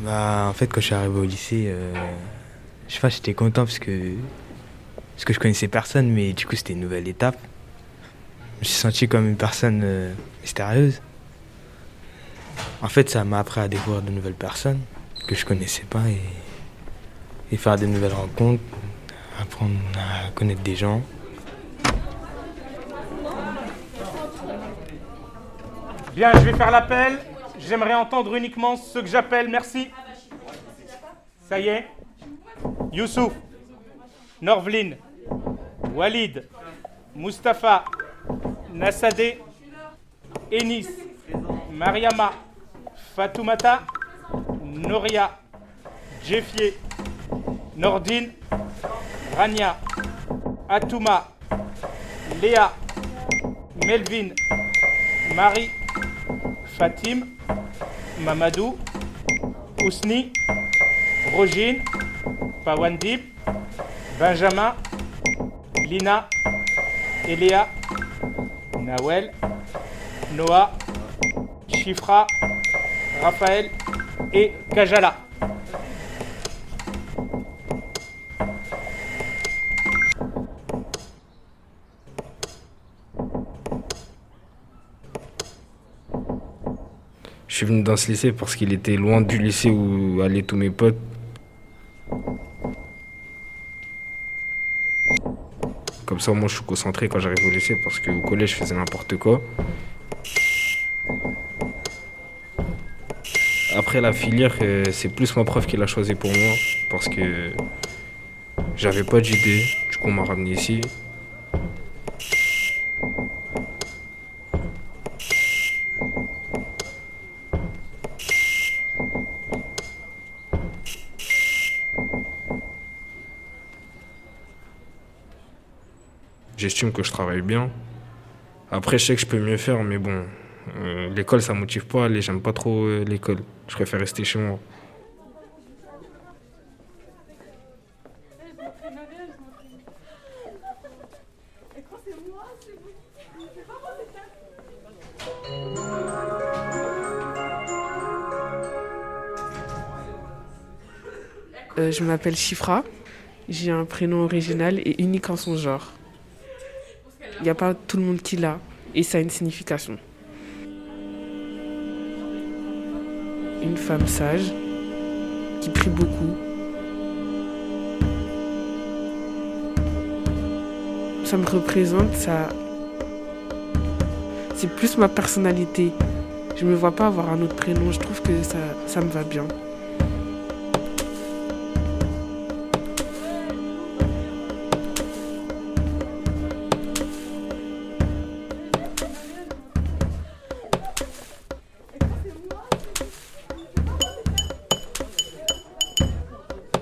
Bah, en fait, quand je suis arrivé au lycée, euh, je sais pas, j'étais content parce que, parce que je connaissais personne, mais du coup, c'était une nouvelle étape. Je me suis senti comme une personne euh, mystérieuse. En fait, ça m'a appris à découvrir de nouvelles personnes que je connaissais pas et, et faire de nouvelles rencontres, apprendre à connaître des gens. Bien, je vais faire l'appel. J'aimerais entendre uniquement ce que j'appelle. Merci. Ça y est. Youssouf, Norvline, Walid, Mustapha, Nassadé, Enis, Mariama, Fatoumata, Noria, Jeffier, Nordine, Rania, Atouma, Léa, Melvin, Marie, Fatim, Mamadou, Ousni, Rogine, Pawandip, Benjamin, Lina, Eléa, Nawel, Noah, Chifra, Raphaël et Kajala. Suis venu dans ce lycée parce qu'il était loin du lycée où allaient tous mes potes. Comme ça, moi, je suis concentré quand j'arrive au lycée parce qu'au collège, je faisais n'importe quoi. Après la filière, euh, c'est plus ma prof qui l'a choisi pour moi parce que j'avais pas d'idée. Du coup, on m'a ramené ici. J'estime que je travaille bien. Après, je sais que je peux mieux faire, mais bon, euh, l'école, ça motive pas. Et j'aime pas trop euh, l'école. Je préfère rester chez moi. Euh, je m'appelle Chifra. J'ai un prénom original et unique en son genre. Il n'y a pas tout le monde qui l'a et ça a une signification. Une femme sage qui prie beaucoup. Ça me représente, ça. C'est plus ma personnalité. Je me vois pas avoir un autre prénom, je trouve que ça, ça me va bien.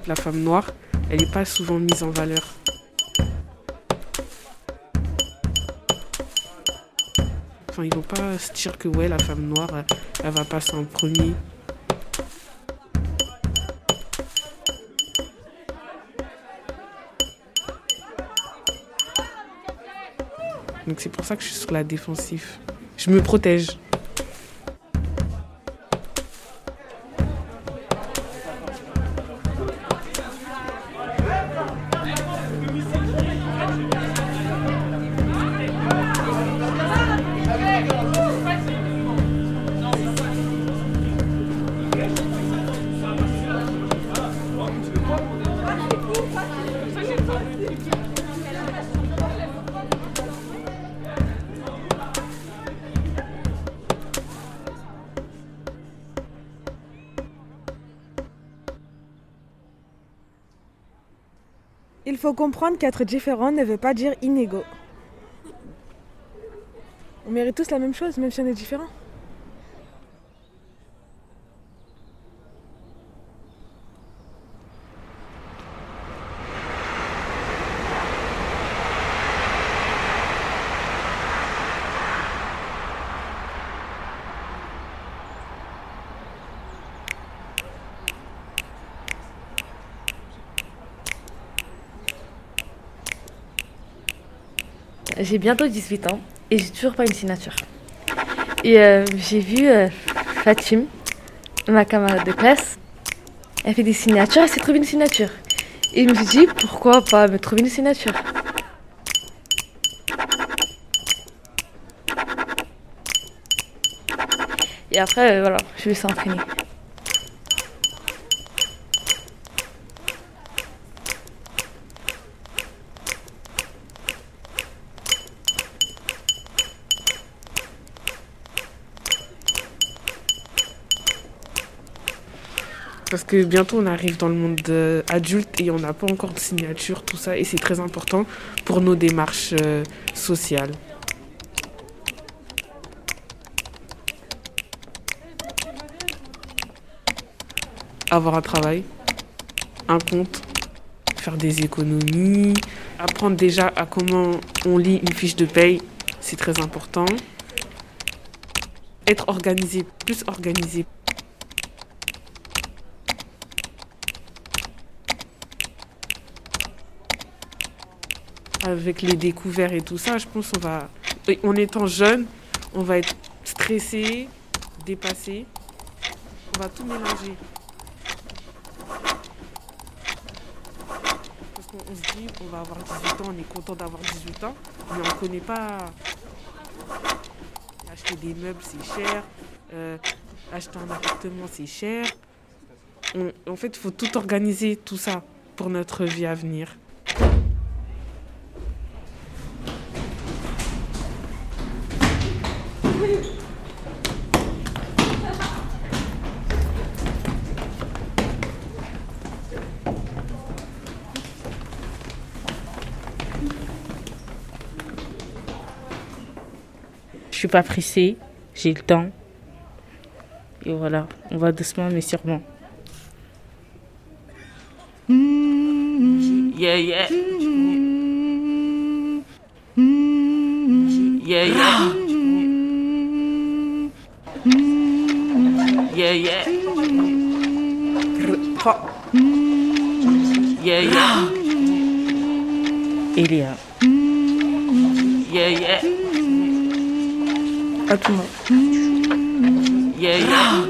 La femme noire, elle n'est pas souvent mise en valeur. Enfin, ils vont pas se dire que ouais, la femme noire, elle, elle va passer en premier. Donc c'est pour ça que je suis sur la défensive. Je me protège. Il faut comprendre qu'être différent ne veut pas dire inégaux. On mérite tous la même chose, même si on est différent. J'ai bientôt 18 ans et j'ai toujours pas une signature. Et euh, j'ai vu euh, Fatim, ma camarade de classe, elle fait des signatures, elle s'est trouvée une signature. Et je me suis dit, pourquoi pas me trouver une signature? Et après, euh, voilà, je vais s'entraîner. Parce que bientôt on arrive dans le monde adulte et on n'a pas encore de signature, tout ça, et c'est très important pour nos démarches euh, sociales. Avoir un travail, un compte, faire des économies, apprendre déjà à comment on lit une fiche de paye, c'est très important. Être organisé, plus organisé. Avec les découvertes et tout ça, je pense qu'on va, en étant jeune, on va être stressé, dépassé. On va tout mélanger. Parce qu'on on se dit, on va avoir 18 ans, on est content d'avoir 18 ans, mais on ne connaît pas. Acheter des meubles, c'est cher. Euh, acheter un appartement, c'est cher. En fait, il faut tout organiser, tout ça, pour notre vie à venir. Je suis pas pressée, j'ai le temps. Et voilà, on va doucement mais sûrement. Yeah, yeah. Yeah, yeah. Yeah, yeah. Yeah, yeah. Elia, Yeah, yeah. Atuma, Yeah, yeah.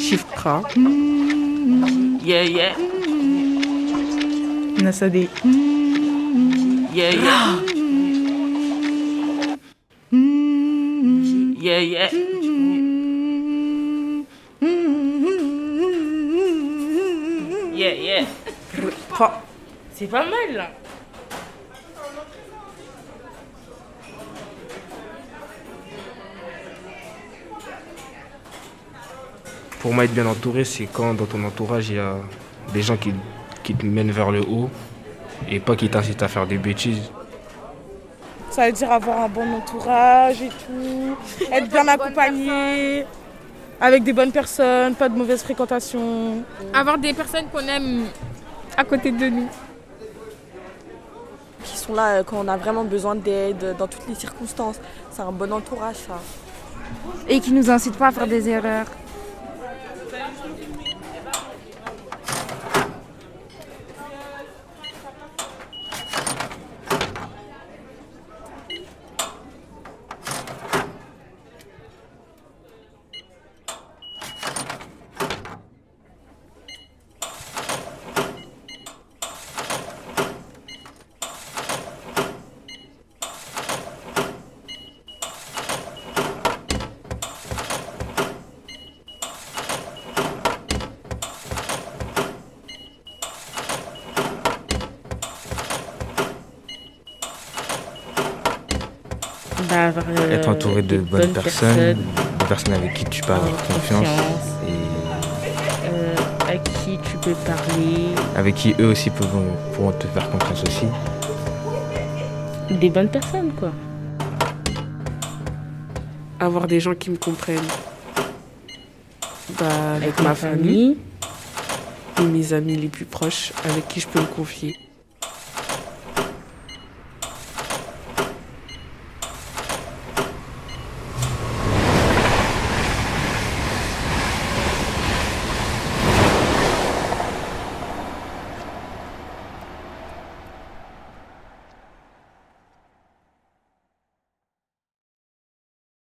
Shifra, Yeah, yeah. Nasade. Yeah, yeah. Yeah, yeah. Yeah, yeah. c'est pas mal là. Pour moi, être bien entouré, c'est quand dans ton entourage, il y a des gens qui, qui te mènent vers le haut et pas qui t'incitent à faire des bêtises. Ça veut dire avoir un bon entourage et tout, être bien accompagné, avec des bonnes personnes, pas de mauvaise fréquentation. Avoir des personnes qu'on aime à côté de nous. qui sont là euh, quand on a vraiment besoin d'aide, dans toutes les circonstances. C'est un bon entourage, ça. Et qui nous incitent pas à faire des erreurs. Avoir, euh, Être entouré de bonnes, personnes, des personnes avec qui tu peux avoir confiance, euh, à qui tu peux parler, avec qui eux aussi pourront, pourront te faire confiance aussi. des bonnes personnes quoi. avoir des gens qui me comprennent. Bah, avec, Avec ma ma famille et mes amis les plus proches avec qui je peux me confier.